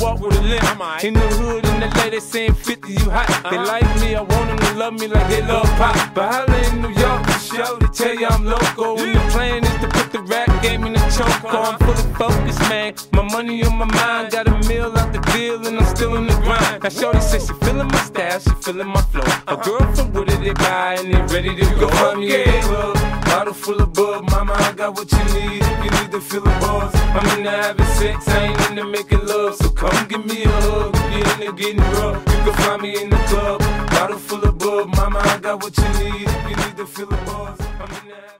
Walk with a limp. In the hood, in the LA, they saying 50, you hot. They Uh-huh. like me, I want them to love me like they love 'Pac. But holla in New York, the show, they tell you I'm loco. And the plan is to put the rap game in the choke. I'm fully focused, man. My money on my mind, got a meal out the deal, and I'm still in the grind. Now, Shorty says she feeling my style, she feeling my flow. A girl from Wooded, they buy, and they ready to go. In the club, bottle full of bub. Mama, I got what you need if you need to feel the buzz. I'm in into having sex, I ain't into making love give me a hug. If you're in getting rough, you can find me in the club. Bottle full of bub, mama, I got what you need. If you need to fill the buzz, I'm in the habit.